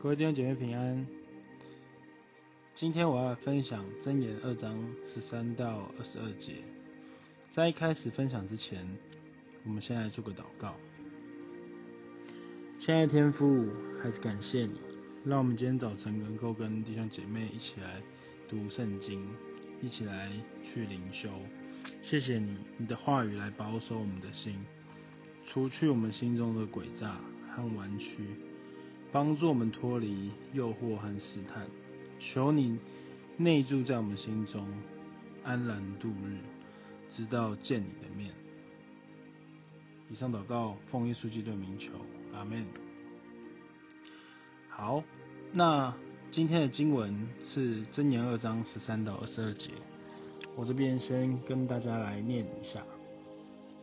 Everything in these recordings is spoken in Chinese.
各位弟兄姐妹平安。今天我要分享箴言二章十三到二十二节。在一开始分享之前，我们先来做个祷告。亲爱的天父，还是感谢你，让我们今天早晨能够跟弟兄姐妹一起来读圣经，一起来去灵修。谢谢你，你的话语来保守我们的心，除去我们心中的诡诈和弯曲。帮助我们脱离诱惑和试探，求你内住在我们心中，安然度日，直到见你的面。以上祷告奉耶稣基督的名求，阿门。好，那今天的经文是箴言二章十三到二十二节，我这边先跟大家来念一下。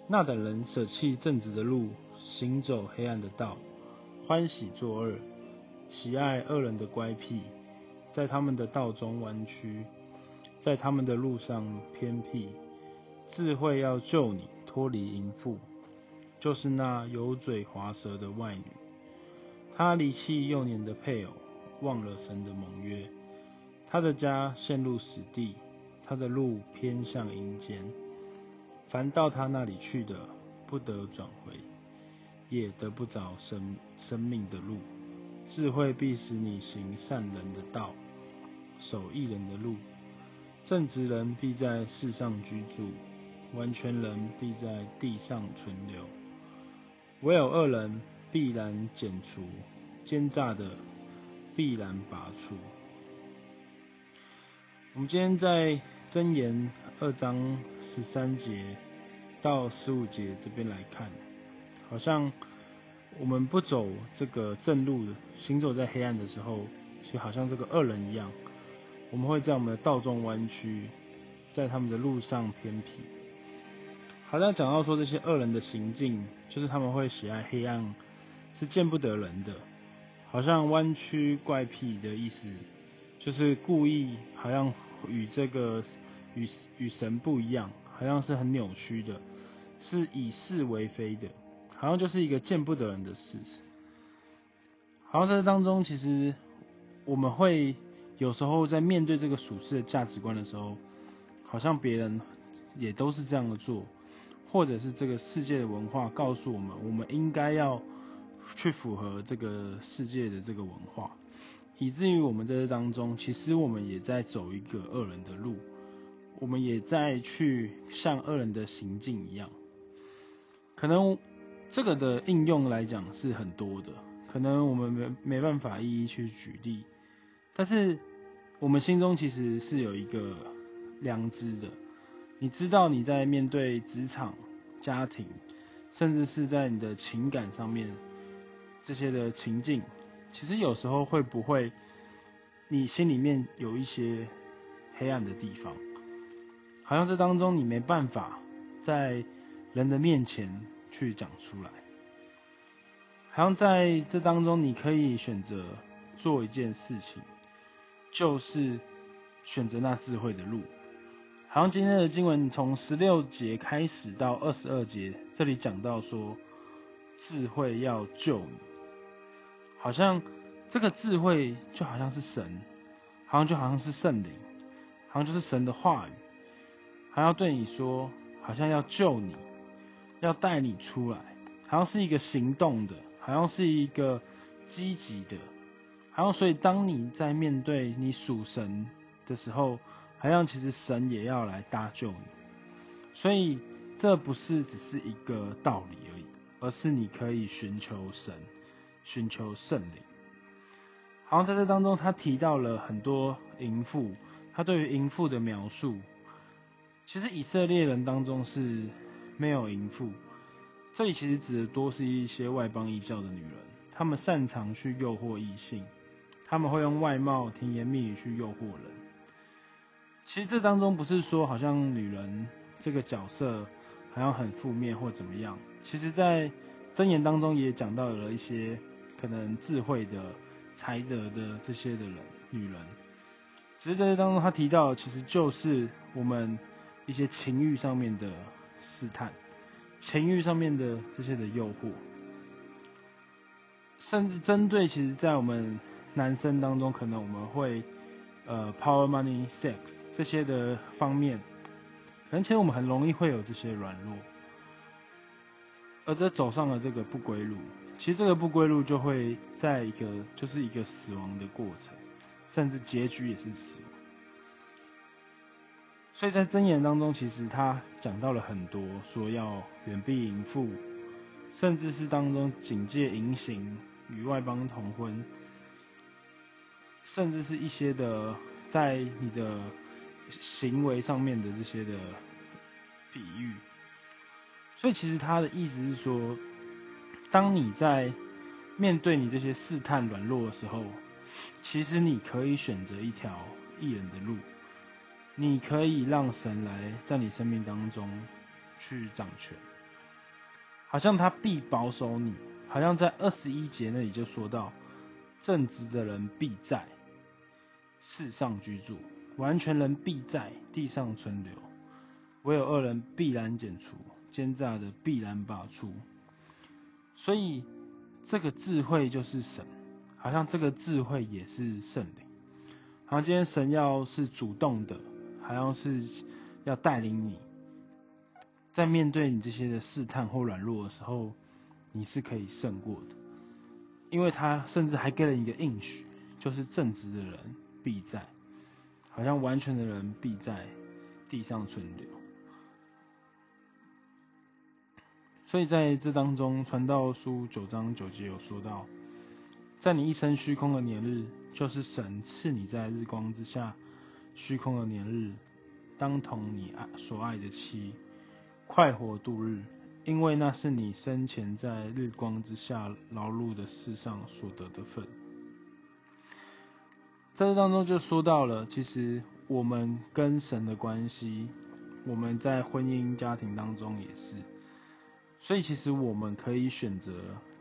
那等人舍弃正直的路，行走黑暗的道。欢喜作恶，喜爱恶人的乖僻，在他们的道中弯曲，在他们的路上偏僻。智慧要救你脱离淫妇，就是那油嘴滑舌的外女。她离弃幼年的配偶，忘了神的盟约。她的家陷入死地，她的路偏向阴间。凡到她那里去的，不得转回。也得不着生生命的路，智慧必使你行善人的道，守义人的路。正直人必在世上居住，完全人必在地上存留。唯有恶人必然剪除，奸诈的必然拔除。我们今天在箴言二章十三节到十五节这边来看。好像我们不走这个正路，行走在黑暗的时候，就好像这个恶人一样，我们会在我们的道中弯曲，在他们的路上偏僻。好像讲到说这些恶人的行径，就是他们会喜爱黑暗，是见不得人的。好像弯曲怪僻的意思，就是故意好像与这个与与神不一样，好像是很扭曲的，是以是为非的。好像就是一个见不得人的事。好像在这当中，其实我们会有时候在面对这个属世的价值观的时候，好像别人也都是这样的做，或者是这个世界的文化告诉我们，我们应该要去符合这个世界的这个文化，以至于我们在这当中，其实我们也在走一个恶人的路，我们也在去像恶人的行径一样，可能。这个的应用来讲是很多的，可能我们没没办法一一去举例，但是我们心中其实是有一个良知的。你知道你在面对职场、家庭，甚至是在你的情感上面这些的情境，其实有时候会不会你心里面有一些黑暗的地方，好像这当中你没办法在人的面前。去讲出来，好像在这当中，你可以选择做一件事情，就是选择那智慧的路。好像今天的经文从十六节开始到二十二节，这里讲到说，智慧要救你，好像这个智慧就好像是神，好像就好像是圣灵，好像就是神的话语，还要对你说，好像要救你。要带你出来，好像是一个行动的，好像是一个积极的，好像所以当你在面对你属神的时候，好像其实神也要来搭救你，所以这不是只是一个道理而已，而是你可以寻求神，寻求圣灵。好像在这当中，他提到了很多淫妇，他对于淫妇的描述，其实以色列人当中是。没有淫妇，这里其实指的多是一些外邦异教的女人，她们擅长去诱惑异性，她们会用外貌、甜言蜜语去诱惑人。其实这当中不是说好像女人这个角色好像很负面或怎么样，其实在箴言当中也讲到了一些可能智慧的、才德的这些的人，女人。只是在这当中他提到，其实就是我们一些情欲上面的。试探，情欲上面的这些的诱惑，甚至针对其实，在我们男生当中，可能我们会呃 power money sex 这些的方面，可能其实我们很容易会有这些软弱，而这走上了这个不归路，其实这个不归路就会在一个就是一个死亡的过程，甚至结局也是死亡。所以在箴言当中，其实他讲到了很多，说要远避淫妇，甚至是当中警戒淫行与外邦同婚，甚至是一些的在你的行为上面的这些的比喻。所以其实他的意思是说，当你在面对你这些试探软弱的时候，其实你可以选择一条艺人的路。你可以让神来在你生命当中去掌权，好像他必保守你，好像在二十一节那里就说到，正直的人必在世上居住，完全人必在地上存留，唯有恶人必然剪除，奸诈的必然拔出。所以这个智慧就是神，好像这个智慧也是圣灵，好像今天神要是主动的。好像是要带领你，在面对你这些的试探或软弱的时候，你是可以胜过的，因为他甚至还给了你一个应许，就是正直的人必在，好像完全的人必在地上存留。所以在这当中，传道书九章九节有说到，在你一生虚空的年日，就是神赐你在日光之下。虚空的年日，当同你爱所爱的妻，快活度日，因为那是你生前在日光之下劳碌的世上所得的份。在这当中就说到了，其实我们跟神的关系，我们在婚姻家庭当中也是，所以其实我们可以选择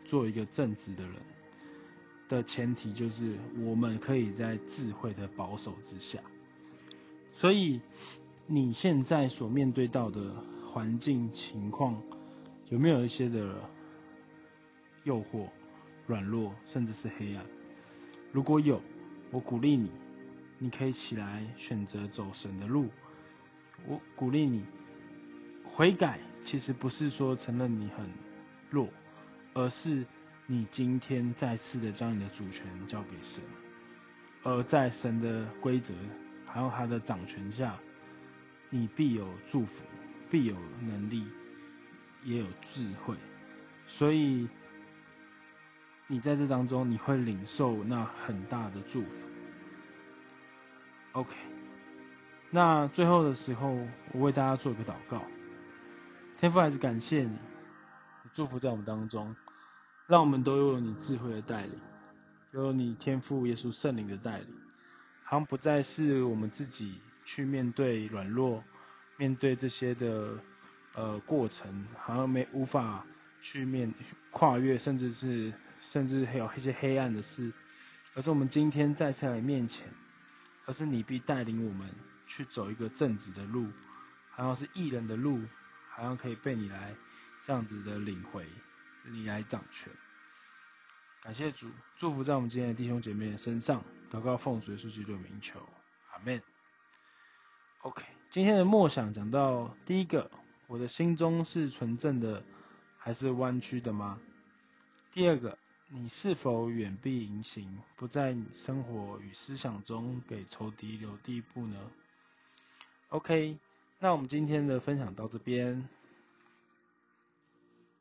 做一个正直的人，的前提就是我们可以在智慧的保守之下。所以，你现在所面对到的环境情况，有没有一些的诱惑、软弱，甚至是黑暗？如果有，我鼓励你，你可以起来选择走神的路。我鼓励你悔改，其实不是说承认你很弱，而是你今天再次的将你的主权交给神，而在神的规则。还有他的掌权下，你必有祝福，必有能力，也有智慧，所以你在这当中你会领受那很大的祝福。OK，那最后的时候，我为大家做一个祷告。天父还是感谢你，祝福在我们当中，让我们都拥有你智慧的带领，有你天父耶稣圣灵的带领。好像不再是我们自己去面对软弱，面对这些的呃过程，好像没无法去面跨越，甚至是甚至还有一些黑暗的事，而是我们今天再次来面前，而是你必带领我们去走一个正直的路，好像是艺人的路，好像可以被你来这样子的领回，你来掌权。感谢主，祝福在我们今天的弟兄姐妹的身上。祷告奉主耶稣基督的名求，阿门。OK，今天的默想讲到第一个，我的心中是纯正的，还是弯曲的吗？第二个，你是否远避淫行，不在你生活与思想中给仇敌留地步呢？OK，那我们今天的分享到这边。